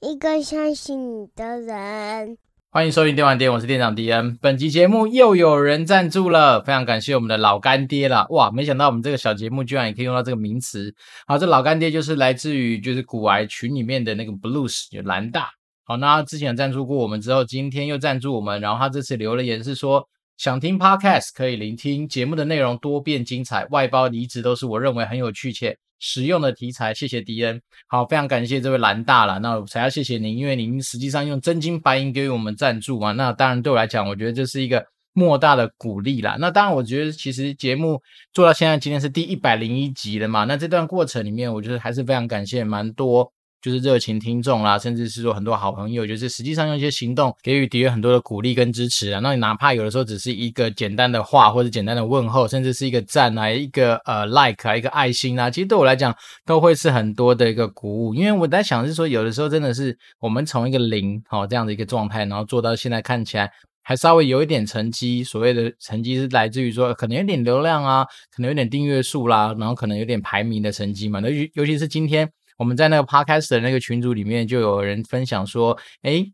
一个相信你的人。欢迎收听电玩店，我是店长迪恩。本集节目又有人赞助了，非常感谢我们的老干爹啦！哇，没想到我们这个小节目居然也可以用到这个名词。好，这老干爹就是来自于就是古癌群里面的那个 Blues 就蓝大。好，那他之前赞助过我们之后，今天又赞助我们，然后他这次留了言是说。想听 Podcast 可以聆听节目的内容多变精彩，外包离职都是我认为很有趣且实用的题材。谢谢迪恩，好，非常感谢这位蓝大了。那我才要谢谢您，因为您实际上用真金白银给予我们赞助嘛。那当然对我来讲，我觉得这是一个莫大的鼓励啦。那当然，我觉得其实节目做到现在，今天是第一百零一集了嘛。那这段过程里面，我觉得还是非常感谢蛮多。就是热情听众啦，甚至是说很多好朋友，就是实际上用一些行动给予迪恩很多的鼓励跟支持啊。那你哪怕有的时候只是一个简单的话，或者简单的问候，甚至是一个赞啊，一个呃 like 啊，一个爱心啊，其实对我来讲都会是很多的一个鼓舞。因为我在想是说，有的时候真的是我们从一个零好这样的一个状态，然后做到现在看起来还稍微有一点成绩。所谓的成绩是来自于说可能有点流量啊，可能有点订阅数啦，然后可能有点排名的成绩嘛。那尤尤其是今天。我们在那个 Podcast 的那个群组里面，就有人分享说，哎，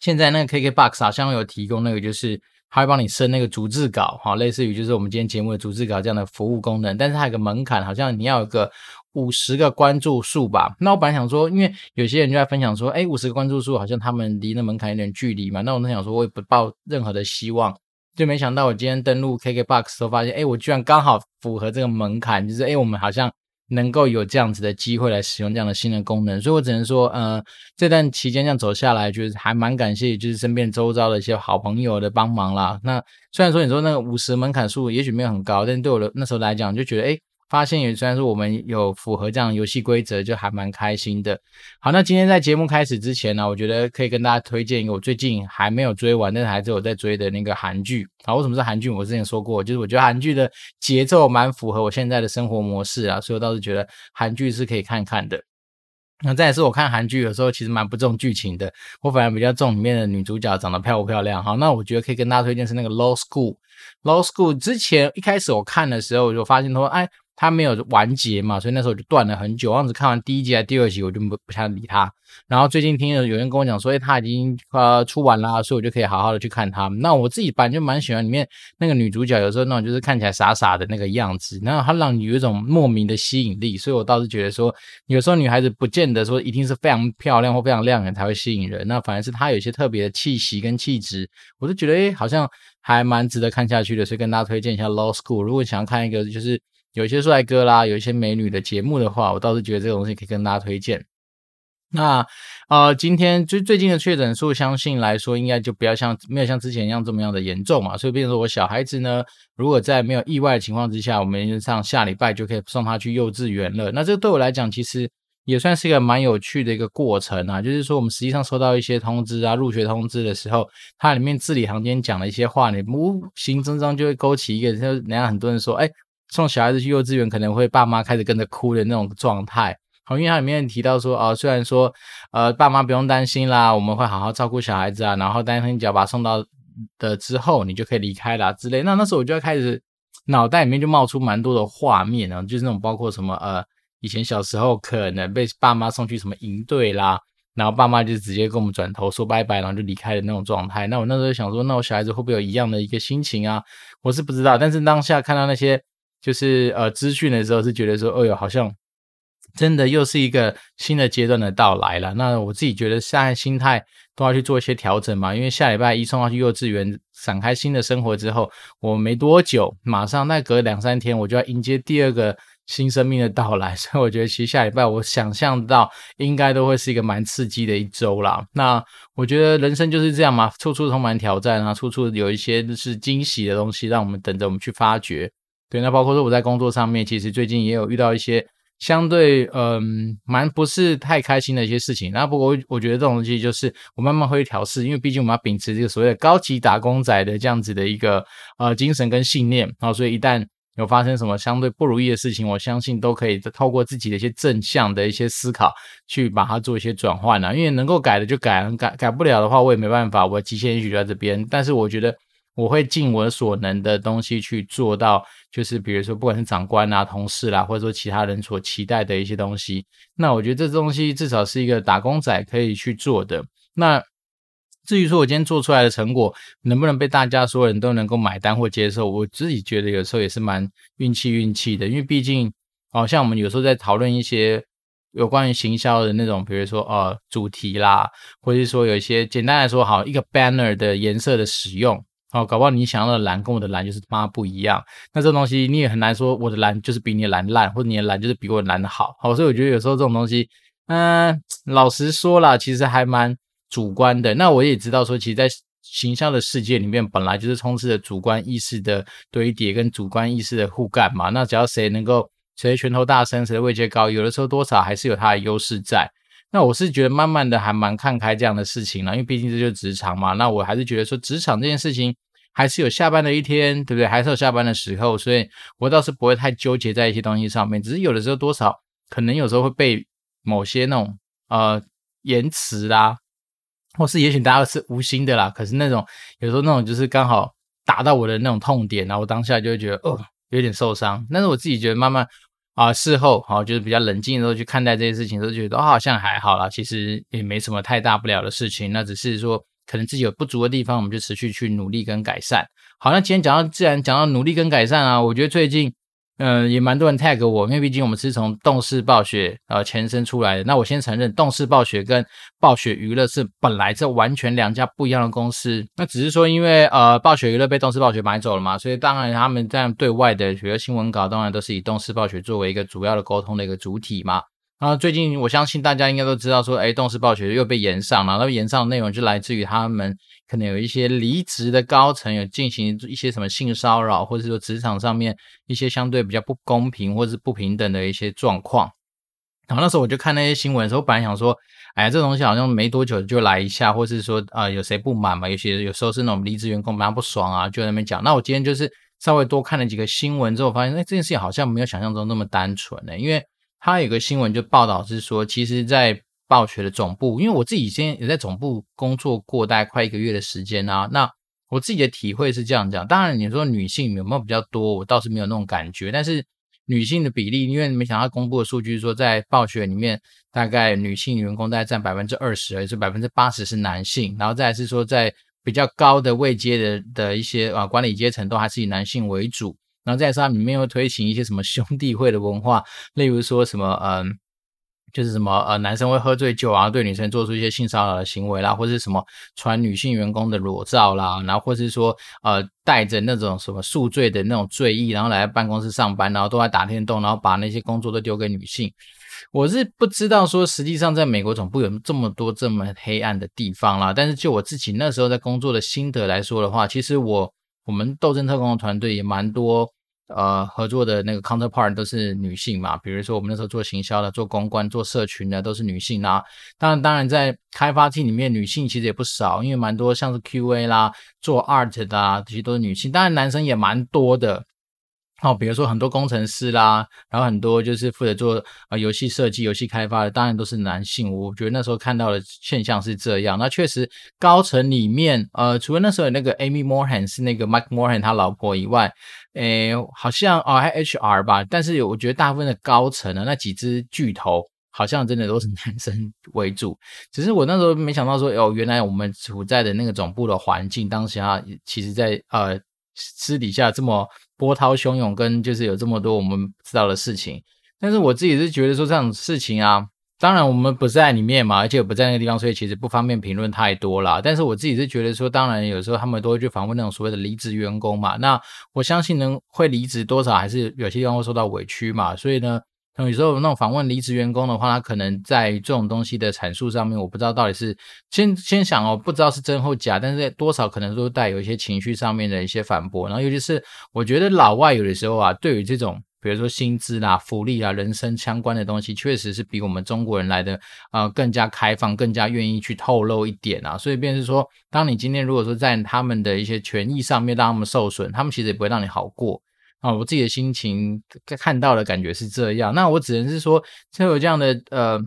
现在那个 KKBOX 好像有提供那个，就是他会帮你生那个逐字稿，哈，类似于就是我们今天节目的逐字稿这样的服务功能。但是它有个门槛，好像你要有个五十个关注数吧。那我本来想说，因为有些人就在分享说，哎，五十个关注数好像他们离那门槛有点距离嘛。那我在想说，我也不抱任何的希望，就没想到我今天登录 KKBOX 时候发现，哎，我居然刚好符合这个门槛，就是哎，我们好像。能够有这样子的机会来使用这样的新的功能，所以我只能说，呃，这段期间这样走下来，就是还蛮感谢，就是身边周遭的一些好朋友的帮忙啦。那虽然说你说那个五十门槛数也许没有很高，但对我的那时候来讲，就觉得，诶发现也算是我们有符合这样游戏规则，就还蛮开心的。好，那今天在节目开始之前呢，我觉得可以跟大家推荐一个我最近还没有追完，但是还是有在追的那个韩剧。好，为什么是韩剧？我之前说过，就是我觉得韩剧的节奏蛮符合我现在的生活模式啊，所以我倒是觉得韩剧是可以看看的。那再也是我看韩剧有时候其实蛮不重剧情的，我反而比较重里面的女主角长得漂不漂亮。好，那我觉得可以跟大家推荐是那个 Law School。Law School 之前一开始我看的时候，我就发现说，哎。他没有完结嘛，所以那时候我就断了很久。我当时看完第一集还第二集，我就不不想理他。然后最近听有人跟我讲说，诶，他已经呃出完啦，所以我就可以好好的去看他。那我自己本来就蛮喜欢里面那个女主角，有时候那种就是看起来傻傻的那个样子，然后她让你有一种莫名的吸引力。所以我倒是觉得说，有时候女孩子不见得说一定是非常漂亮或非常亮眼才会吸引人，那反而是她有一些特别的气息跟气质，我就觉得诶，好像还蛮值得看下去的。所以跟大家推荐一下《Law School》，如果想要看一个就是。有一些帅哥啦，有一些美女的节目的话，我倒是觉得这个东西可以跟大家推荐。那呃，今天最最近的确诊数，相信来说应该就不要像没有像之前一样这么样的严重嘛。所以，比如说我小孩子呢，如果在没有意外的情况之下，我们上下礼拜就可以送他去幼稚园了。那这对我来讲，其实也算是一个蛮有趣的一个过程啊。就是说，我们实际上收到一些通知啊，入学通知的时候，它里面字里行间讲了一些话，你无形之中就会勾起一个，就人家很多人说，哎。送小孩子去幼稚园，可能会爸妈开始跟着哭的那种状态。好，因为它里面提到说，哦，虽然说，呃，爸妈不用担心啦，我们会好好照顾小孩子啊，然后担心你只要把他送到的之后，你就可以离开啦之类。那那时候我就要开始脑袋里面就冒出蛮多的画面啊，就是那种包括什么，呃，以前小时候可能被爸妈送去什么营队啦，然后爸妈就直接跟我们转头说拜拜，然后就离开的那种状态。那我那时候想说，那我小孩子会不会有一样的一个心情啊？我是不知道，但是当下看到那些。就是呃资讯的时候是觉得说，哦哟，好像真的又是一个新的阶段的到来了。那我自己觉得现在心态都要去做一些调整嘛，因为下礼拜一送他去幼稚园，展开新的生活之后，我没多久，马上再隔两三天，我就要迎接第二个新生命的到来。所以我觉得其实下礼拜我想象到应该都会是一个蛮刺激的一周啦。那我觉得人生就是这样嘛，处处充满挑战啊，处处有一些是惊喜的东西，让我们等着我们去发掘。对，那包括说我在工作上面，其实最近也有遇到一些相对嗯蛮不是太开心的一些事情。那不过我觉得这种东西就是我慢慢会调试，因为毕竟我们要秉持这个所谓的高级打工仔的这样子的一个呃精神跟信念。然后所以一旦有发生什么相对不如意的事情，我相信都可以透过自己的一些正向的一些思考去把它做一些转换啊。因为能够改的就改，改改不了的话我也没办法，我极限也许就在这边。但是我觉得。我会尽我所能的东西去做到，就是比如说不管是长官啊、同事啦，或者说其他人所期待的一些东西，那我觉得这东西至少是一个打工仔可以去做的。那至于说我今天做出来的成果能不能被大家所有人都能够买单或接受，我自己觉得有时候也是蛮运气运气的，因为毕竟，好像我们有时候在讨论一些有关于行销的那种，比如说呃主题啦，或者是说有一些简单来说，好一个 banner 的颜色的使用。哦，搞不好你想要的蓝跟我的蓝就是他妈不一样，那这东西你也很难说我的蓝就是比你的蓝烂，或者你的蓝就是比我蓝的好。好，所以我觉得有时候这种东西，嗯、老实说啦，其实还蛮主观的。那我也知道说，其实，在形象的世界里面，本来就是充斥着主观意识的堆叠跟主观意识的互干嘛。那只要谁能够谁拳头大声，谁的位阶高，有的时候多少还是有他的优势在。那我是觉得慢慢的还蛮看开这样的事情了，因为毕竟这就是职场嘛。那我还是觉得说职场这件事情还是有下班的一天，对不对？还是有下班的时候，所以我倒是不会太纠结在一些东西上面。只是有的时候多少可能有时候会被某些那种呃言辞啦，或是也许大家是无心的啦，可是那种有时候那种就是刚好打到我的那种痛点，然后我当下就会觉得哦有点受伤。但是我自己觉得慢慢。啊，事后好，就是比较冷静的时候去看待这些事情，都觉得哦，好像还好啦，其实也没什么太大不了的事情。那只是说，可能自己有不足的地方，我们就持续去努力跟改善。好，那今天讲到，既然讲到努力跟改善啊，我觉得最近。嗯，也蛮多人 tag 我，因为毕竟我们是从动视暴雪呃前身出来的。那我先承认，动视暴雪跟暴雪娱乐是本来这完全两家不一样的公司。那只是说，因为呃暴雪娱乐被动视暴雪买走了嘛，所以当然他们在对外的许多新闻稿，当然都是以动视暴雪作为一个主要的沟通的一个主体嘛。啊最近我相信大家应该都知道说，哎，动视暴雪又被延上了，那延上的内容就来自于他们。可能有一些离职的高层有进行一些什么性骚扰，或者说职场上面一些相对比较不公平或者是不平等的一些状况。然后那时候我就看那些新闻的时候，我本来想说，哎，这东西好像没多久就来一下，或是说啊、有谁不满嘛？有些有时候是那种离职员工蛮不爽啊，就在那边讲。那我今天就是稍微多看了几个新闻之后，发现哎，这件事情好像没有想象中那么单纯呢，因为他有个新闻就报道是说，其实，在暴雪的总部，因为我自己现在也在总部工作过大概快一个月的时间啊，那我自己的体会是这样讲。当然，你说女性有没有比较多，我倒是没有那种感觉。但是女性的比例，因为没想到公布的数据是说，在暴雪里面，大概女性员工大概占百分之二十，而是百分之八十是男性。然后再是说，在比较高的位阶的的一些啊管理阶层，都还是以男性为主。然后再来说，它里面又推行一些什么兄弟会的文化，例如说什么嗯。就是什么呃，男生会喝醉酒啊，对女生做出一些性骚扰的行为啦，或是什么传女性员工的裸照啦，然后或是说呃，带着那种什么宿醉的那种醉意，然后来办公室上班，然后都在打电动，然后把那些工作都丢给女性。我是不知道说实际上在美国总部有这么多这么黑暗的地方啦，但是就我自己那时候在工作的心得来说的话，其实我我们斗争特工的团队也蛮多。呃，合作的那个 counterpart 都是女性嘛，比如说我们那时候做行销的、做公关、做社群的都是女性啦。当然，当然在开发 team 里面，女性其实也不少，因为蛮多像是 QA 啦、做 art 的啊，这些都是女性。当然，男生也蛮多的。哦，比如说很多工程师啦，然后很多就是负责做呃游戏设计、游戏开发的，当然都是男性。我觉得那时候看到的现象是这样。那确实高层里面，呃，除了那时候有那个 Amy Moorhead 是那个 Mike Moorhead 他老婆以外，诶，好像哦还 HR 吧。但是我觉得大部分的高层呢，那几只巨头好像真的都是男生为主。只是我那时候没想到说，哦，原来我们处在的那个总部的环境，当时啊其实在呃私底下这么。波涛汹涌，跟就是有这么多我们知道的事情，但是我自己是觉得说这种事情啊，当然我们不在里面嘛，而且也不在那个地方，所以其实不方便评论太多啦。但是我自己是觉得说，当然有时候他们都会去访问那种所谓的离职员工嘛，那我相信能会离职多少还是有些地方会受到委屈嘛，所以呢。那有时候那种访问离职员工的话，他可能在这种东西的阐述上面，我不知道到底是先先想哦，不知道是真或假，但是多少可能都带有一些情绪上面的一些反驳。然后尤其是我觉得老外有的时候啊，对于这种比如说薪资啦、福利啦、人生相关的东西，确实是比我们中国人来的呃更加开放，更加愿意去透露一点啊。所以便是说，当你今天如果说在他们的一些权益上面让他们受损，他们其实也不会让你好过。啊，我自己的心情看到的感觉是这样。那我只能是说，就有这样的呃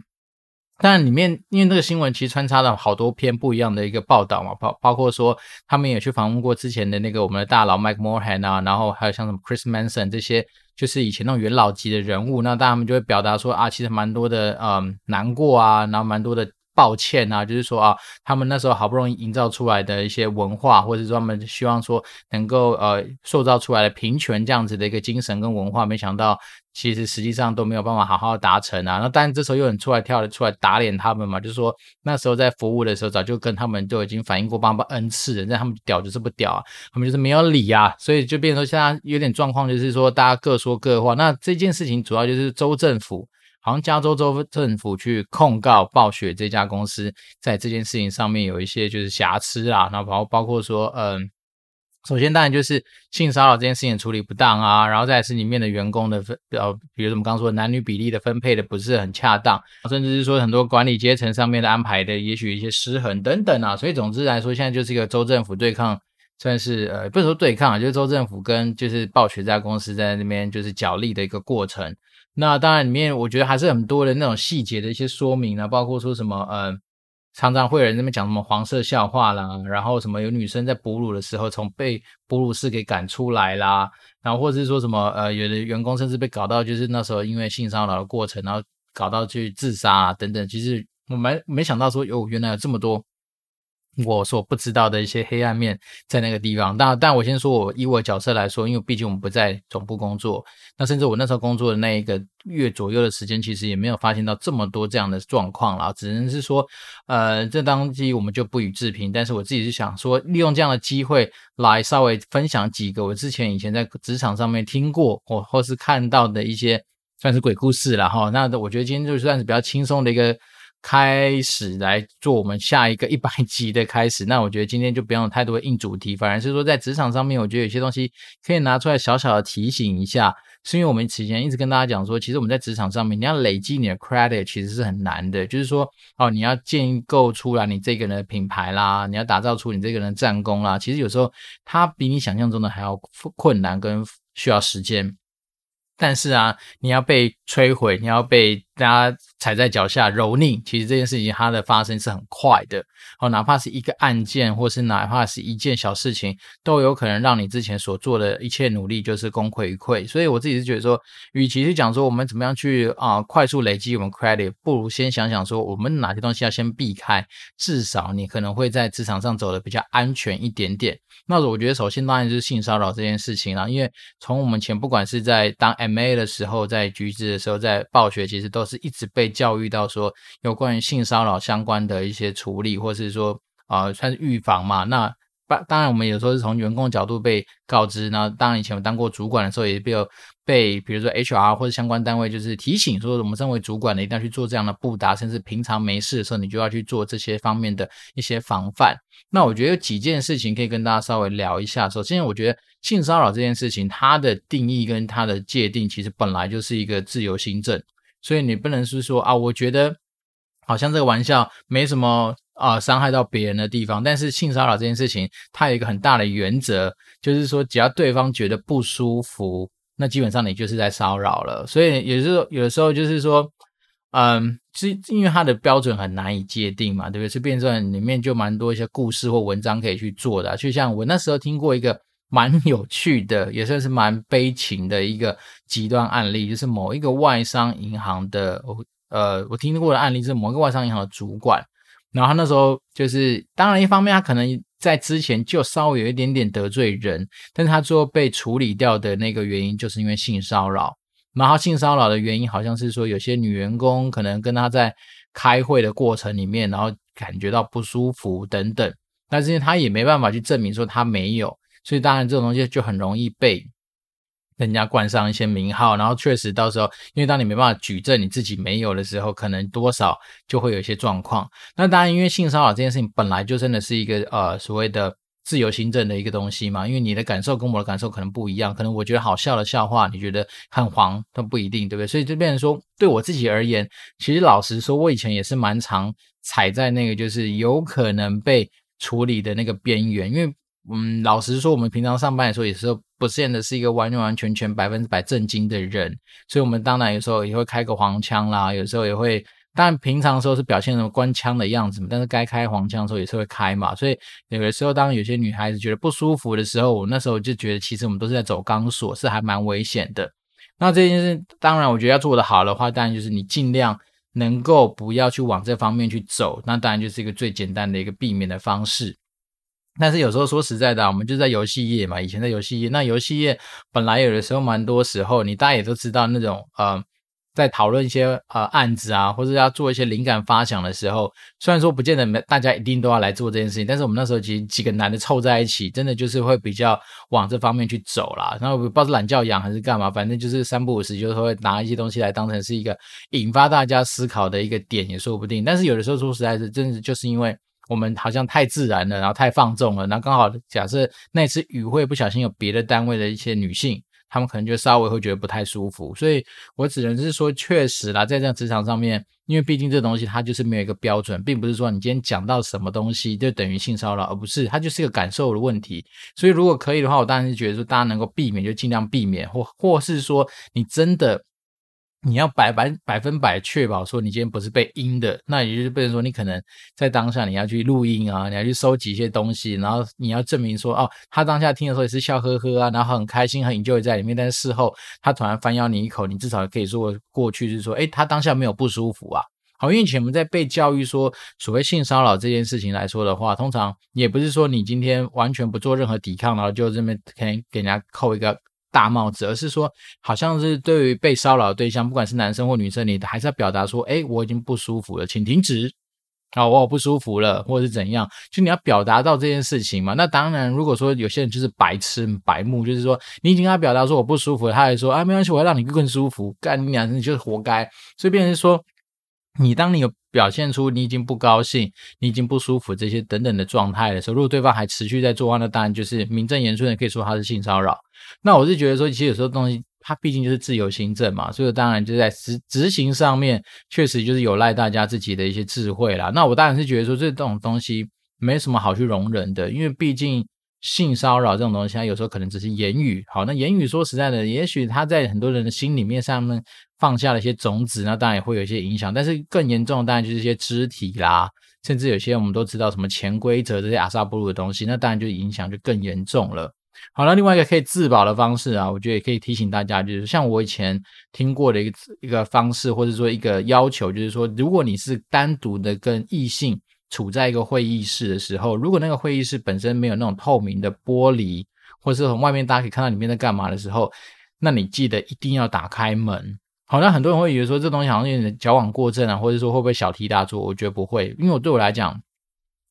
但里面因为这个新闻其实穿插了好多篇不一样的一个报道嘛，包包括说他们也去访问过之前的那个我们的大佬 Mike Moorhead 啊，然后还有像什么 Chris Manson 这些，就是以前那种元老级的人物，那大家们就会表达说啊，其实蛮多的嗯难过啊，然后蛮多的。抱歉啊，就是说啊，他们那时候好不容易营造出来的一些文化，或者说他们希望说能够呃塑造出来的平权这样子的一个精神跟文化，没想到其实实际上都没有办法好好达成啊。那当然这时候有人出来跳了出来打脸他们嘛，就是说那时候在服务的时候早就跟他们都已经反映过八百 N 次了，但他们屌就是不屌啊，他们就是没有理啊，所以就变成说现在有点状况，就是说大家各说各话。那这件事情主要就是州政府。好像加州州政府去控告暴雪这家公司，在这件事情上面有一些就是瑕疵啊，然后包包括说，嗯，首先当然就是性骚扰这件事情处理不当啊，然后再是里面的员工的分，呃，比如我们刚刚说男女比例的分配的不是很恰当，甚至是说很多管理阶层上面的安排的也许一些失衡等等啊，所以总之来说，现在就是一个州政府对抗，算是呃，不是说对抗啊，就是州政府跟就是暴雪这家公司在那边就是角力的一个过程。那当然，里面我觉得还是很多的那种细节的一些说明啊，包括说什么，呃，常常会有人那边讲什么黄色笑话啦，然后什么有女生在哺乳的时候从被哺乳室给赶出来啦，然后或者是说什么，呃，有的员工甚至被搞到就是那时候因为性骚扰的过程，然后搞到去自杀啊等等。其实我没没想到说，哦，原来有这么多。我所不知道的一些黑暗面在那个地方，但但我先说，我以我角色来说，因为毕竟我们不在总部工作，那甚至我那时候工作的那一个月左右的时间，其实也没有发现到这么多这样的状况啦，只能是说，呃，这当机我们就不予置评。但是我自己是想说，利用这样的机会来稍微分享几个我之前以前在职场上面听过或或是看到的一些算是鬼故事了哈。那我觉得今天就算是比较轻松的一个。开始来做我们下一个一百集的开始，那我觉得今天就不用太多硬主题，反而是说在职场上面，我觉得有些东西可以拿出来小小的提醒一下，是因为我们之前一直跟大家讲说，其实我们在职场上面，你要累积你的 credit 其实是很难的，就是说哦，你要建构出来你这个人的品牌啦，你要打造出你这个人的战功啦，其实有时候它比你想象中的还要困难跟需要时间。但是啊，你要被摧毁，你要被大家踩在脚下蹂躏，其实这件事情它的发生是很快的哦，哪怕是一个案件，或是哪怕是一件小事情，都有可能让你之前所做的一切努力就是功亏一篑。所以我自己是觉得说，与其是讲说我们怎么样去啊、快速累积我们 credit，不如先想想说我们哪些东西要先避开，至少你可能会在职场上走得比较安全一点点。那我觉得首先当然就是性骚扰这件事情啦，因为从我们前不管是在当 MA 的时候，在橘子的时候，在暴雪，其实都是一直被教育到说有关于性骚扰相关的一些处理，或是说啊、算是预防嘛。那当然我们有时候是从员工角度被告知，那当然以前我当过主管的时候，也比较。被比如说 HR 或者相关单位就是提醒说，我们身为主管的一定要去做这样的布达，甚至平常没事的时候，你就要去做这些方面的一些防范。那我觉得有几件事情可以跟大家稍微聊一下。首先，我觉得性骚扰这件事情，它的定义跟它的界定其实本来就是一个自由心证，所以你不能是说啊，我觉得好像这个玩笑没什么啊伤害到别人的地方，但是性骚扰这件事情，它有一个很大的原则，就是说只要对方觉得不舒服。那基本上你就是在骚扰了，所以也是有的时候就是说，嗯，是因为它的标准很难以界定嘛，对不对？是辩证里面就蛮多一些故事或文章可以去做的，就像我那时候听过一个蛮有趣的，也算是蛮悲情的一个极端案例，就是某一个外商银行的，呃，我听过的案例是某一个外商银行的主管，然后他那时候就是，当然一方面他可能。在之前就稍微有一点点得罪人，但是他最后被处理掉的那个原因，就是因为性骚扰。然后性骚扰的原因好像是说，有些女员工可能跟他在开会的过程里面，然后感觉到不舒服等等，但是他也没办法去证明说他没有，所以当然这种东西就很容易被。人家冠上一些名号，然后确实到时候，因为当你没办法举证你自己没有的时候，可能多少就会有一些状况。那当然，因为性骚扰这件事情本来就真的是一个呃所谓的自由心证的一个东西嘛，因为你的感受跟我的感受可能不一样，可能我觉得好笑的笑话，你觉得很黄都不一定，对不对？所以就变成说，对我自己而言，其实老实说，我以前也是蛮常踩在那个就是有可能被处理的那个边缘，因为。嗯，老实说，我们平常上班的时候也是不见得是一个完完全全百分之百正经的人，所以我们当然有时候也会开个黄腔啦，有时候也会当然平常的时候是表现什么官腔的样子嘛，但是该开黄腔的时候也是会开嘛。所以有的时候，当有些女孩子觉得不舒服的时候，我那时候就觉得，其实我们都是在走钢索，是还蛮危险的。那这件事，当然我觉得要做得好的话，当然就是你尽量能够不要去往这方面去走，那当然就是一个最简单的一个避免的方式。但是有时候说实在的啊，我们就在游戏业嘛，以前在游戏业，那游戏业本来有的时候蛮多时候，你大家也都知道那种呃，在讨论一些呃案子啊，或者要做一些灵感发想的时候，虽然说不见得大家一定都要来做这件事情，但是我们那时候其实几个男的凑在一起，真的就是会比较往这方面去走啦。然后不知道是懒觉养还是干嘛，反正就是三不五时就是会拿一些东西来当成是一个引发大家思考的一个点也说不定。但是有的时候说实在是，真的就是因为。我们好像太自然了，然后太放纵了，然后刚好假设那次与会不小心有别的单位的一些女性，她们可能就稍微会觉得不太舒服，所以我只能是说，确实啦，在这样职场上面，因为毕竟这东西它就是没有一个标准，并不是说你今天讲到什么东西就等于性骚扰，而不是它就是一个感受的问题。所以如果可以的话，我当然是觉得说大家能够避免就尽量避免，或或是说你真的。你要百百百分百确保说你今天不是被阴的，那也就是变成说你可能在当下你要去录音啊，你要去收集一些东西，然后你要证明说哦，他当下听的时候也是笑呵呵啊，然后很开心很 enjoy 在里面，但是事后他突然反咬你一口，你至少可以说过去就是说，诶，他当下没有不舒服啊。好，因为以前我们在被教育说所谓性骚扰这件事情来说的话，通常也不是说你今天完全不做任何抵抗，然后就这么可能给人家扣一个。大帽子，而是说，好像是对于被骚扰的对象，不管是男生或女生，你还是要表达说，哎，我已经不舒服了，请停止。好，我不舒服了，或者是怎样，就你要表达到这件事情嘛。那当然，如果说有些人就是白痴白目，就是说你已经跟他表达说我不舒服了，他还说啊没关系，我要让你更舒服，干你娘，你就是活该。所以变成说，你当你有表现出你已经不高兴、你已经不舒服这些等等的状态的时候，如果对方还持续在做，那当然就是名正言顺的可以说他是性骚扰。那我是觉得说，其实有时候东西它毕竟就是自由行政嘛，所以当然就在执执行上面，确实就是有赖大家自己的一些智慧啦。那我当然是觉得说，这种东西没什么好去容忍的，因为毕竟性骚扰这种东西，它有时候可能只是言语。好，那言语说实在的，也许它在很多人的心里面上面放下了一些种子，那当然也会有一些影响。但是更严重的当然就是一些肢体啦，甚至有些我们都知道什么潜规则这些阿萨布鲁的东西，那当然就影响就更严重了。好了，另外一个可以自保的方式啊，我觉得也可以提醒大家，就是像我以前听过的一个一个方式，或者说一个要求，就是说，如果你是单独的跟异性处在一个会议室的时候，如果那个会议室本身没有那种透明的玻璃，或者是从外面大家可以看到里面在干嘛的时候，那你记得一定要打开门。好，像很多人会以为说这东西好像有点矫枉过正啊，或者说会不会小题大做？我觉得不会，因为我对我来讲。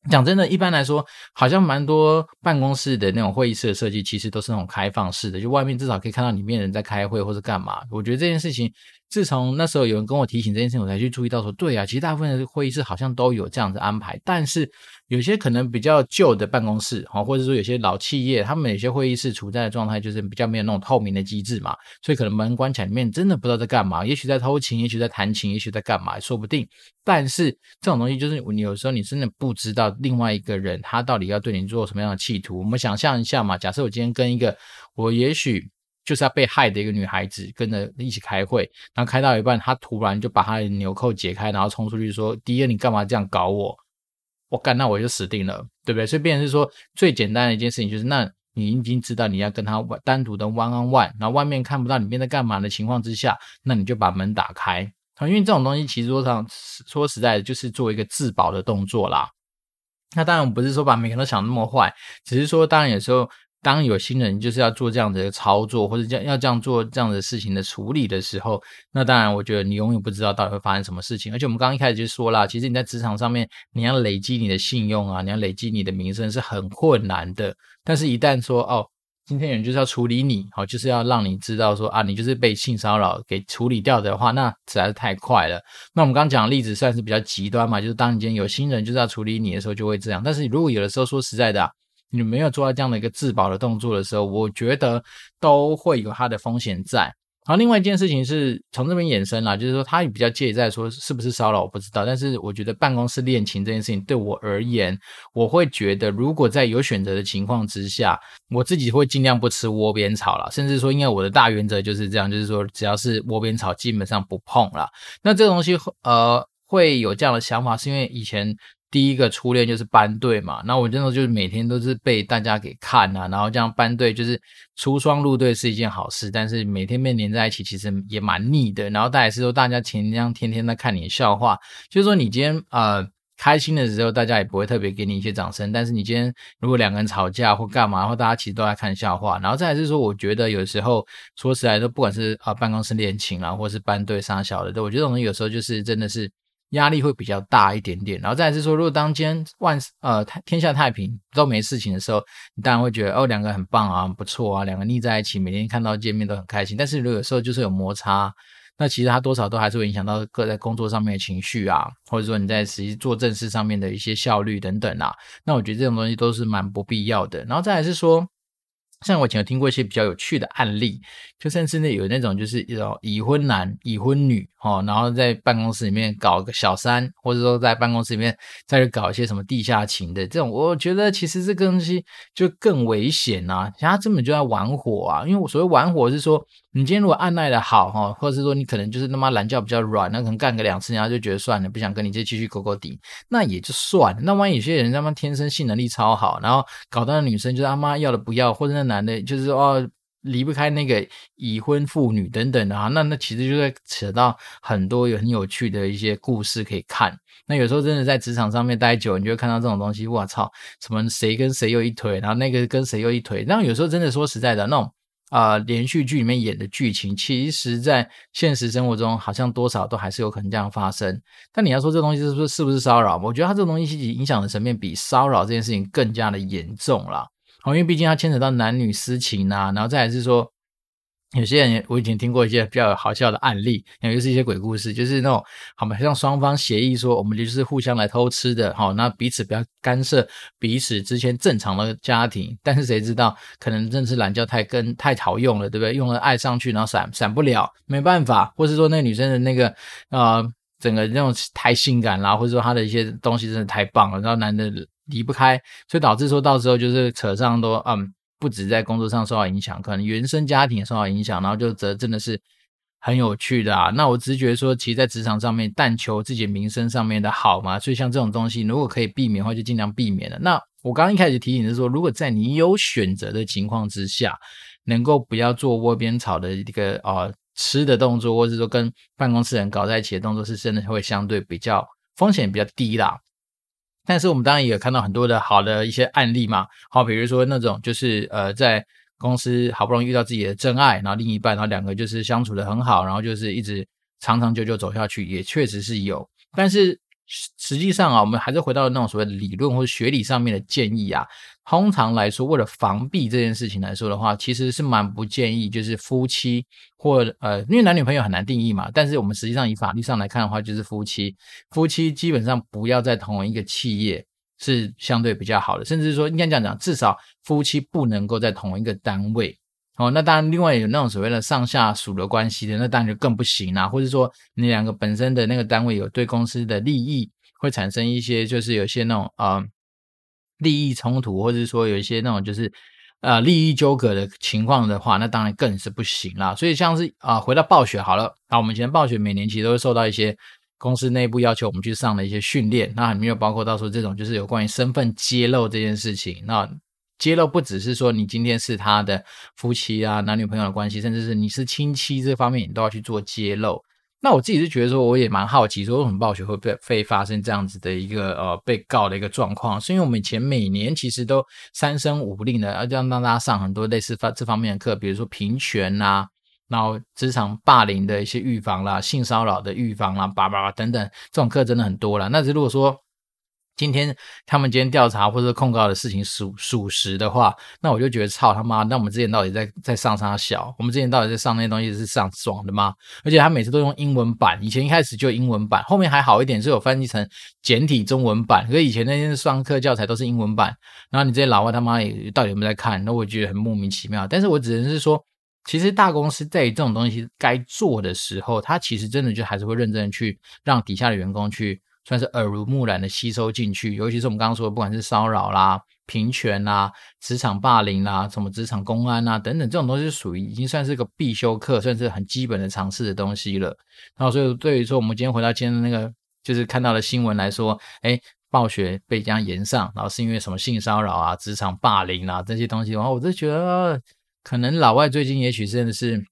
讲真的，一般来说，好像蛮多办公室的那种会议室的设计，其实都是那种开放式的，就外面至少可以看到里面人在开会或是干嘛。我觉得这件事情。自从那时候有人跟我提醒这件事情，我才去注意到说，对啊，其实大部分的会议室好像都有这样子安排，但是有些可能比较旧的办公室，哈，或者说有些老企业，他们有些会议室处在的状态就是比较没有那种透明的机制嘛，所以可能门关起来里面真的不知道在干嘛，也许在偷情，也许在弹琴，也许在干嘛，说不定。但是这种东西就是你有时候你真的不知道另外一个人他到底要对你做什么样的企图。我们想象一下嘛，假设我今天跟一个我也许。就是要被害的一个女孩子跟着一起开会，然后开到一半，她突然就把她的纽扣解开，然后冲出去说：“迪恩，你干嘛这样搞我？我干，那我就死定了，对不对？”所以，变成是说最简单的一件事情就是，那你已经知道你要跟她单独的 one on one，然后外面看不到里面在干嘛的情况之下，那你就把门打开。因为这种东西其实说上说实在的，就是做一个自保的动作啦。那当然，我不是说把每个人都想那么坏，只是说当然有时候。当有新人就是要做这样的操作，或者这样要这样做这样的事情的处理的时候，那当然，我觉得你永远不知道到底会发生什么事情。而且我们刚刚一开始就说啦，其实你在职场上面，你要累积你的信用啊，你要累积你的名声是很困难的。但是，一旦说哦，今天有人就是要处理你，好，就是要让你知道说啊，你就是被性骚扰给处理掉的话，那实在是太快了。那我们刚刚讲的例子算是比较极端嘛，就是当你今天有新人就是要处理你的时候，就会这样。但是如果有的时候说实在的啊。你没有做到这样的一个自保的动作的时候，我觉得都会有它的风险在。好，另外一件事情是从这边衍生啦，就是说他比较介意在说是不是骚扰，我不知道。但是我觉得办公室恋情这件事情对我而言，我会觉得如果在有选择的情况之下，我自己会尽量不吃窝边草了，甚至说，因为我的大原则就是这样，就是说只要是窝边草基本上不碰了。那这个东西，呃。会有这样的想法，是因为以前第一个初恋就是班队嘛，那我真的就是每天都是被大家给看啊，然后这样班队就是出双入对是一件好事，但是每天被黏在一起其实也蛮腻的。然后大概是说大家天天天天在看你的笑话，就是说你今天呃。开心的时候，大家也不会特别给你一些掌声。但是你今天如果两个人吵架或干嘛，然后大家其实都在看笑话。然后再来是说，我觉得有时候说实在的，不管是啊办公室恋情啊，或是班队上小的，我觉得这种有时候就是真的是压力会比较大一点点。然后再来是说，如果当今天万呃天下太平都没事情的时候，你当然会觉得哦两个很棒啊，不错啊，两个腻在一起，每天看到见面都很开心。但是如果有时候就是有摩擦。那其实它多少都还是会影响到各在工作上面的情绪啊，或者说你在实际做正事上面的一些效率等等啊。那我觉得这种东西都是蛮不必要的。然后再来是说。像我以前有听过一些比较有趣的案例，就甚至呢有那种就是一种已婚男、已婚女哦，然后在办公室里面搞个小三，或者说在办公室里面再去搞一些什么地下情的这种，我觉得其实这个东西就更危险呐，像他根本就在玩火啊！因为我所谓玩火是说，你今天如果按耐的好哈，或者是说你可能就是他妈懒觉比较软，那可能干个两次，然后就觉得算了，不想跟你再继续勾勾底，那也就算了。那万一有些人他妈天生性能力超好，然后搞到女生就是他妈要的不要，或者那。男的，就是哦，离不开那个已婚妇女等等的啊，那那其实就会扯到很多有很有趣的一些故事可以看。那有时候真的在职场上面待久，你就会看到这种东西。哇操，什么谁跟谁又一腿，然后那个跟谁又一腿。那有时候真的说实在的，那种啊、连续剧里面演的剧情，其实在现实生活中好像多少都还是有可能这样发生。但你要说这东西是不是是不是骚扰？我觉得它这个东西影响的层面比骚扰这件事情更加的严重了。因为毕竟它牵扯到男女私情啊，然后再来是说，有些人我以前听过一些比较好笑的案例，尤其是一些鬼故事，就是那种好嘛，像双方协议说我们就是互相来偷吃的，好，那彼此不要干涉彼此之间正常的家庭，但是谁知道可能真是懒觉太跟太好用了，对不对？用了爱上去，然后闪闪不了，没办法，或是说那女生的那个呃整个那种太性感啦，或者说他的一些东西真的太棒了，然后男的。离不开，所以导致说到时候就是扯上都嗯，不止在工作上受到影响，可能原生家庭也受到影响，然后就则真的是很有趣的啊。那我只觉得说，其实在职场上面，但求自己名声上面的好嘛，所以像这种东西，如果可以避免的话，就尽量避免了。那我刚刚一开始提醒是说，如果在你有选择的情况之下，能够不要做窝边草的一个啊、吃的动作，或者说跟办公室人搞在一起的动作，是真的会相对比较风险比较低啦。但是我们当然也有看到很多的好的一些案例嘛，好，比如说那种就是呃，在公司好不容易遇到自己的真爱，然后另一半，然后两个就是相处得很好，然后就是一直长长久久走下去，也确实是有，但是。实际上啊，我们还是回到那种所谓的理论或者学理上面的建议啊。通常来说，为了防避这件事情来说的话，其实是蛮不建议，就是夫妻或呃，因为男女朋友很难定义嘛。但是我们实际上以法律上来看的话，就是夫妻，夫妻基本上不要在同一个企业是相对比较好的，甚至说应该这样讲，至少夫妻不能够在同一个单位。哦，那当然，另外有那种所谓的上下属的关系的，那当然就更不行啦。或者说，你两个本身的那个单位有对公司的利益会产生一些，就是有些那种呃利益冲突，或者说有一些那种就是呃利益纠葛的情况的话，那当然更是不行啦。所以像是啊、回到暴雪好了，啊，我们以前暴雪每年其实都会受到一些公司内部要求，我们去上的一些训练，那里面有包括到说这种就是有关于身份揭露这件事情，那。揭露不只是说你今天是他的夫妻啊，男女朋友的关系，甚至是你是亲戚这方面，你都要去做揭露。那我自己是觉得说，我也蛮好奇，说为什么暴雪会被会发生这样子的一个呃被告的一个状况？是因为我们以前每年其实都三生五令的，要让让大家上很多类似发这方面的课，比如说平权呐、啊，然后职场霸凌的一些预防啦，性骚扰的预防啦，叭叭叭等等，这种课真的很多啦。那如果说今天他们今天调查或者控告的事情属属实的话，那我就觉得操他妈！那我们之前到底在在上啥小？我们之前到底在上那些东西是上爽的吗？而且他每次都用英文版，以前一开始就英文版，后面还好一点是有翻译成简体中文版。可是以前那些上课教材都是英文版，然后你这些老外他妈也到底有没有在看？那我觉得很莫名其妙。但是我只能是说，其实大公司在这种东西该做的时候，他其实真的就还是会认真去让底下的员工去。算是耳濡目染的吸收进去，尤其是我们刚刚说的，不管是骚扰啦、平权啦、职场霸凌啦、什么职场公安啊等等，这种东西属于已经算是个必修课，算是很基本的常识的东西了。然后，所以对于说我们今天回到今天的那个，就是看到了新闻来说，哎，暴雪被这样延上，然后是因为什么性骚扰啊、职场霸凌啊这些东西然后，我就觉得可能老外最近也许真的是。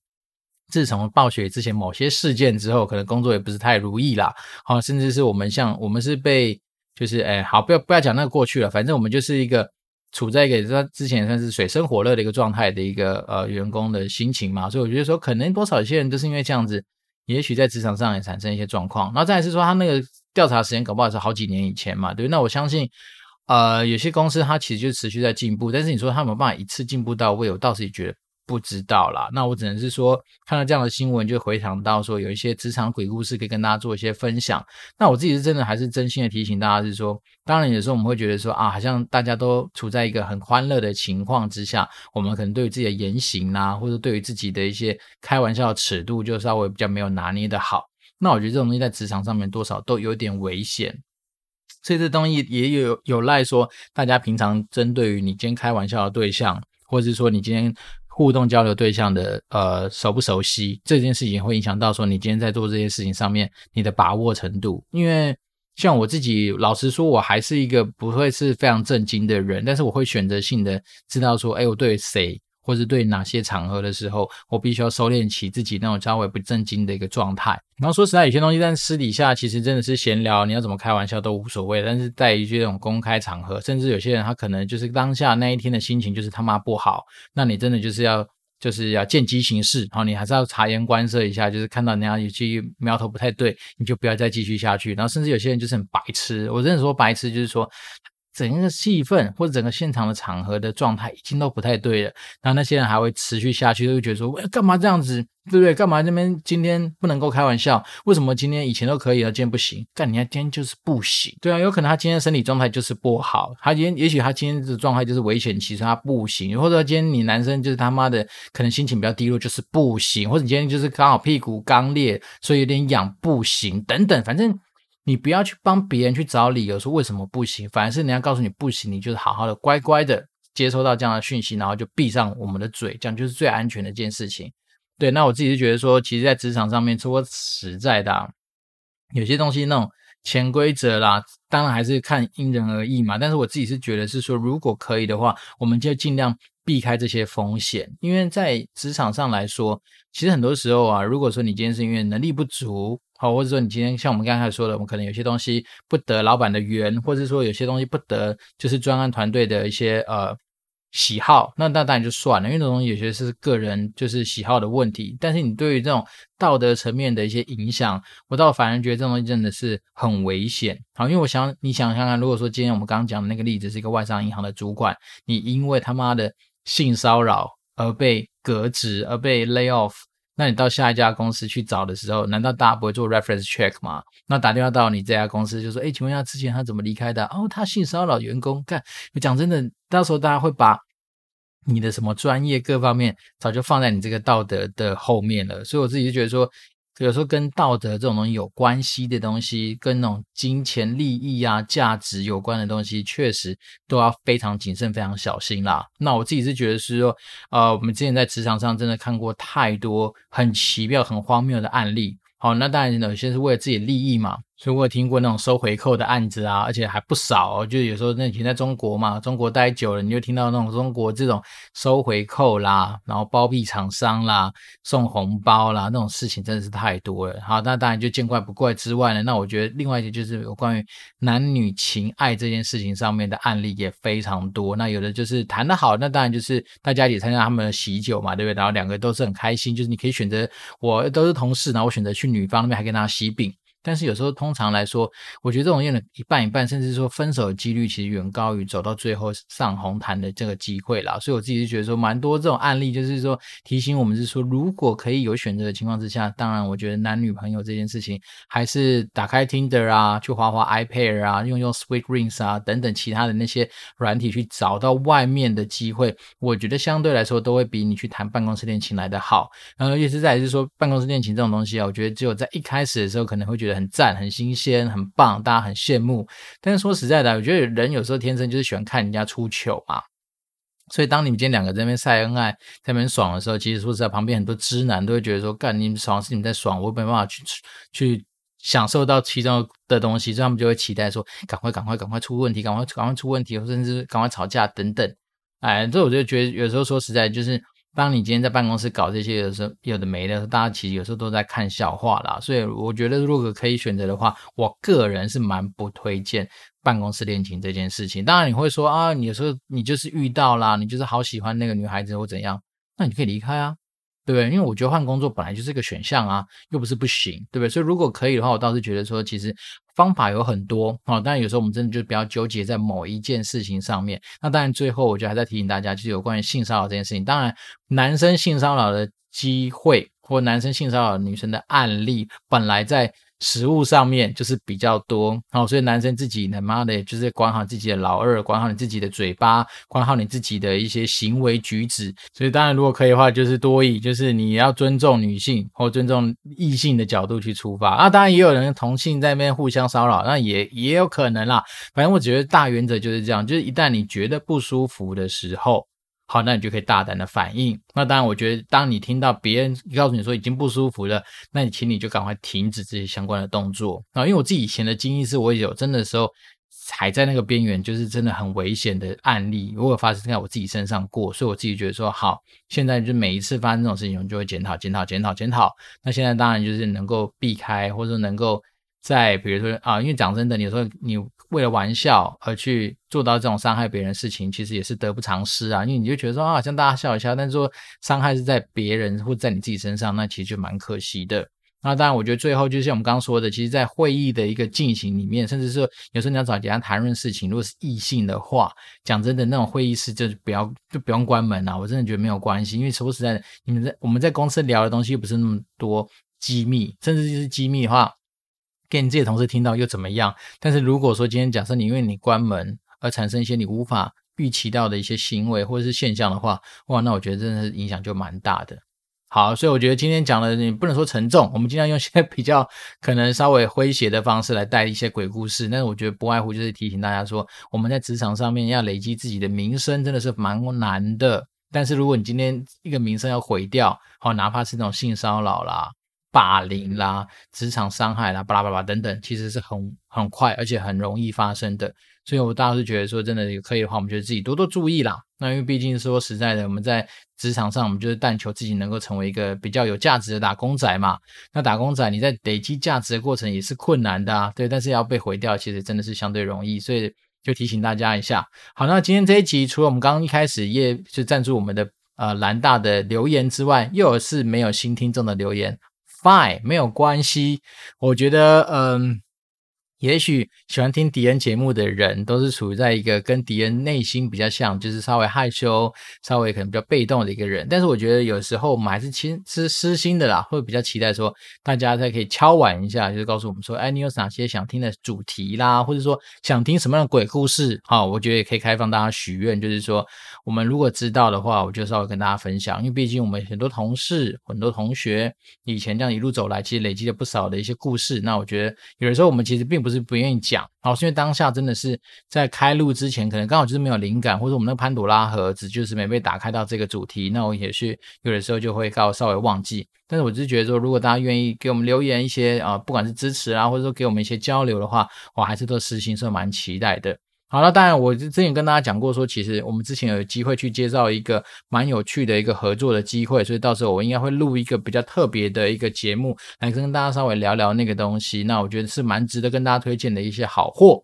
自从暴雪之前某些事件之后，可能工作也不是太如意啦。好，甚至是我们像我们是被就是哎，好，不要不要讲那个过去了，反正我们就是一个处在一个说之前算是水深火热的一个状态的一个呃员工的心情嘛。所以我觉得说，可能多少一些人都是因为这样子，也许在职场上也产生一些状况。然后再是说，他那个调查时间搞不好是好几年以前嘛，对。那我相信，呃，有些公司它其实就持续在进步，但是你说他有没有办法一次进步到位，我倒是也觉得。不知道啦，那我只能是说，看到这样的新闻，就回想到说，有一些职场鬼故事可以跟大家做一些分享。那我自己是真的还是真心的提醒大家，是说，当然有时候我们会觉得说啊，好像大家都处在一个很欢乐的情况之下，我们可能对于自己的言行啊，或者对于自己的一些开玩笑的尺度，就稍微比较没有拿捏的好。那我觉得这种东西在职场上面多少都有点危险，所以这东西也有有赖说，大家平常针对于你今天开玩笑的对象，或者是说你今天。互动交流对象的呃熟不熟悉这件事情会影响到说你今天在做这些事情上面你的把握程度，因为像我自己老实说，我还是一个不会是非常震惊的人，但是我会选择性的知道说，哎，我对谁或是对哪些场合的时候，我必须要收敛起自己那种稍微不正经的一个状态。然后说实在，有些东西在私底下其实真的是闲聊，你要怎么开玩笑都无所谓。但是在一些这种公开场合，甚至有些人他可能就是当下那一天的心情就是他妈不好，那你真的就是要就是要见机行事，然后你还是要察言观色一下，就是看到人家有些苗头不太对，你就不要再继续下去。然后甚至有些人就是很白痴，我真的说白痴就是说。整个气氛或者整个现场的场合的状态已经都不太对了，然后那些人还会持续下去，就会觉得说，喂，干嘛这样子，对不对？干嘛这边今天不能够开玩笑？为什么今天以前都可以了，今天不行？干，你看今天就是不行。对啊，有可能他今天身体状态就是不好，他今天也许他今天的状态就是危险期，所以他不行。或者今天你男生就是他妈的可能心情比较低落，就是不行。或者你今天就是刚好屁股刚裂，所以有点痒，不行。等等，反正。你不要去帮别人去找理由说为什么不行，反而是人家告诉你不行，你就是好好的乖乖的接收到这样的讯息，然后就闭上我们的嘴，这样就是最安全的一件事情。对，那我自己是觉得说，其实，在职场上面，说实在的啊，有些东西那种潜规则啦，当然还是看因人而异嘛。但是我自己是觉得是说，如果可以的话，我们就尽量避开这些风险，因为在职场上来说，其实很多时候啊，如果说你今天是因为能力不足。好，或者说你今天像我们刚才说的，我们可能有些东西不得老板的缘，或者说有些东西不得就是专案团队的一些呃喜好，那那当然就算了，因为这种东西有些是个人就是喜好的问题。但是你对于这种道德层面的一些影响，我倒反而觉得这种东西真的是很危险。好，因为我想你想想看，如果说今天我们刚刚讲的那个例子是一个外商银行的主管，你因为他妈的性骚扰而被革职，而被 lay off。那你到下一家公司去找的时候，难道大家不会做 reference check 吗？那打电话到你这家公司就说：“哎，请问一下，之前他怎么离开的？哦，他性骚扰员工。干，讲真的，到时候大家会把你的什么专业各方面早就放在你这个道德的后面了。所以我自己就觉得说。有时候跟道德这种东西有关系的东西，跟那种金钱利益啊、价值有关的东西，确实都要非常谨慎、非常小心啦。那我自己是觉得是说，呃，我们之前在职场上真的看过太多很奇妙、很荒谬的案例。好，那当然有些是为了自己利益嘛。所以我有听过那种收回扣的案子啊，而且还不少哦。就有时候那以前在中国嘛，中国待久了，你就听到那种中国这种收回扣啦，然后包庇厂商啦，送红包啦，那种事情真的是太多了。好，那当然就见怪不怪之外呢，那我觉得另外一些就是有关于男女情爱这件事情上面的案例也非常多。那有的就是谈得好，那当然就是大家也参加他们的喜酒嘛，对不对？然后两个都是很开心，就是你可以选择，我都是同事，然后我选择去女方那边还跟他喜饼。但是有时候，通常来说，我觉得这种用的一半一半，甚至说分手的几率，其实远高于走到最后上红毯的这个机会啦。所以我自己是觉得说，蛮多这种案例，就是说提醒我们是说，如果可以有选择的情况之下，当然我觉得男女朋友这件事情，还是打开 Tinder 啊，去滑滑 iPad 啊，用用 Sweet Rings 啊等等其他的那些软体去找到外面的机会，我觉得相对来说都会比你去谈办公室恋情来的好。然后也是在是说办公室恋情这种东西啊，我觉得只有在一开始的时候可能会觉得。很赞，很新鲜，很棒，大家很羡慕。但是说实在的，我觉得人有时候天生就是喜欢看人家出糗嘛。所以当你们今天两个在那边晒恩爱，在那边爽的时候，其实说实在，旁边很多直男都会觉得说：“干，你们爽是你们在爽，我没办法去去享受到其中的东西，所以他们就会期待说，赶快赶快赶快出问题，赶快赶快出问题，甚至赶快吵架等等。哎，这我就觉得有时候说实在就是。当你今天在办公室搞这些的时候，有的没的，大家其实有时候都在看笑话啦。所以我觉得，如果可以选择的话，我个人是蛮不推荐办公室恋情这件事情。当然你会说啊，你有时候你就是遇到啦，你就是好喜欢那个女孩子或怎样，那你可以离开啊。对不对？因为我觉得换工作本来就是一个选项啊，又不是不行，对不对？所以如果可以的话，我倒是觉得说，其实方法有很多啊。当然有时候我们真的就比较纠结在某一件事情上面。那当然最后我觉得还在提醒大家，就是有关于性骚扰这件事情。当然，男生性骚扰的机会或男生性骚扰女生的案例，本来在。食物上面就是比较多，好，所以男生自己他妈的，就是管好自己的老二，管好你自己的嘴巴，管好你自己的一些行为举止。所以当然，如果可以的话，就是多以就是你要尊重女性或尊重异性的角度去出发。啊，当然也有人同性在那边互相骚扰，那也也有可能啦。反正我觉得大原则就是这样，就是一旦你觉得不舒服的时候。好，那你就可以大胆的反应。那当然，我觉得当你听到别人告诉你说已经不舒服了，那你请你就赶快停止这些相关的动作。啊，因为我自己以前的经历是，我有真的时候踩在那个边缘，就是真的很危险的案例，如果发生在我自己身上过，所以我自己觉得说，好，现在就每一次发生这种事情，我就会检讨、检讨、检讨、检讨。那现在当然就是能够避开，或者说能够在比如说啊，因为讲真的，有时候你。为了玩笑而去做到这种伤害别人的事情，其实也是得不偿失啊。因为你就觉得说啊，像大家笑一笑，但是说伤害是在别人或在你自己身上，那其实就蛮可惜的。那当然，我觉得最后就像我们刚刚说的，其实，在会议的一个进行里面，甚至是有时候你要找人家谈论事情，如果是异性的话，讲真的，那种会议室就不要就不用关门啊。我真的觉得没有关系，因为说实在的，你们在我们在公司聊的东西又不是那么多机密，甚至就是机密的话。给你自己同事听到又怎么样？但是如果说今天假设你因为你关门而产生一些你无法预期到的一些行为或者是现象的话，哇，那我觉得真的是影响就蛮大的。好，所以我觉得今天讲的你不能说沉重，我们尽量用些 比较可能稍微诙谐的方式来带一些鬼故事。但是我觉得不外乎就是提醒大家说，我们在职场上面要累积自己的名声，真的是蛮难的。但是如果你今天一个名声要毁掉，好，哪怕是那种性骚扰啦。霸凌啦、职场伤害啦、巴拉巴拉等等，其实是很很快，而且很容易发生的。所以，我倒是觉得说，真的可以的话，我们觉得自己多多注意啦。那因为毕竟说实在的，我们在职场上，我们就是但求自己能够成为一个比较有价值的打工仔嘛。那打工仔你在累积价值的过程也是困难的啊，对。但是要被毁掉，其实真的是相对容易。所以就提醒大家一下。好，那今天这一集，除了我们刚刚一开始也就赞助我们的呃蓝大的留言之外，又有是没有新听众的留言。Fine，没有关系。我觉得，嗯。也许喜欢听迪恩节目的人，都是处于在一个跟迪恩内心比较像，就是稍微害羞、稍微可能比较被动的一个人。但是我觉得有时候我们还是亲是私心的啦，会比较期待说大家再可以敲碗一下，就是告诉我们说，哎，你有哪些想听的主题啦，或者说想听什么样的鬼故事？好，我觉得也可以开放大家许愿，就是说我们如果知道的话，我就稍微跟大家分享，因为毕竟我们很多同事、很多同学以前这样一路走来，其实累积了不少的一些故事。那我觉得有的时候我们其实并不。是不愿意讲，好，是因为当下真的是在开录之前，可能刚好就是没有灵感，或者我们那个潘朵拉盒子就是没被打开到这个主题，那我也是有的时候就会告稍微忘记。但是我只是觉得说，如果大家愿意给我们留言一些啊，不管是支持啊，或者说给我们一些交流的话，我还是都私心是蛮期待的。好了，当然我之前跟大家讲过说，其实我们之前有机会去介绍一个蛮有趣的一个合作的机会，所以到时候我应该会录一个比较特别的一个节目，来跟大家稍微聊聊那个东西。那我觉得是蛮值得跟大家推荐的一些好货，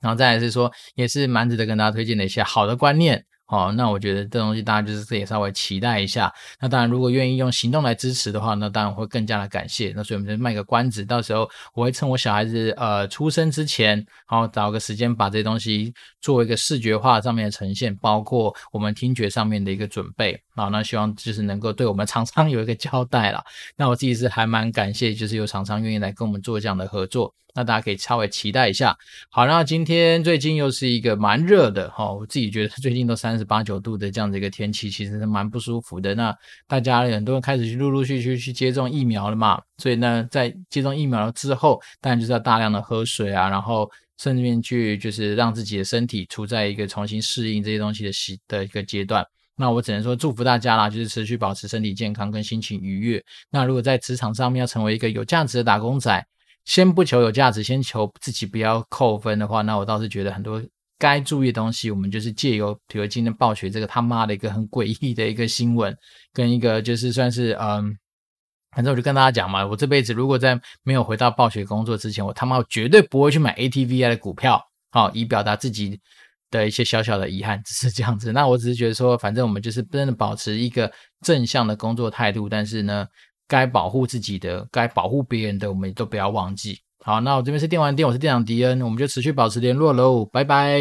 然后再来是说，也是蛮值得跟大家推荐的一些好的观念。好，那我觉得这东西大家就是也稍微期待一下。那当然，如果愿意用行动来支持的话，那当然会更加的感谢。那所以我们就卖个关子，到时候我会趁我小孩子呃出生之前，然后找个时间把这些东西做一个视觉化上面的呈现，包括我们听觉上面的一个准备。好，那希望就是能够对我们厂商 有一个交代了。那我自己是还蛮感谢，就是有厂商愿意来跟我们做这样的合作。那大家可以稍微期待一下。好，那今天最近又是一个蛮热的哈，我自己觉得 最近都三十八九度的这样的一个天气，其实是蛮不舒服的。那大家很多人开始去陆陆续续去接种疫苗了嘛，所以呢，在接种疫苗了之后，当然就是要大量的喝水啊，然后顺便去就是让自己的身体处在一个重新适应这些东西的习的一个阶段。那我只能说祝福大家啦，就是持续保持身体健康跟心情愉悦。那如果在职场上面要成为一个有价值的打工仔，先不求有价值，先求自己不要扣分的话，那我倒是觉得很多该注意的东西，我们就是借由比如今天暴雪这个他妈的一个很诡异的一个新闻，跟一个就是算是嗯。反正我就跟大家讲嘛，我这辈子如果在没有回到暴雪工作之前，我他妈绝对不会去买 ATVI 的股票，好、以表达自己的一些小小的遗憾，只是这样子。那我只是觉得说，反正我们就是真的保持一个正向的工作态度，但是呢，该保护自己的，该保护别人的，我们都不要忘记。好，那我这边是电玩店，我是店长迪恩，我们就持续保持联络喽，拜拜。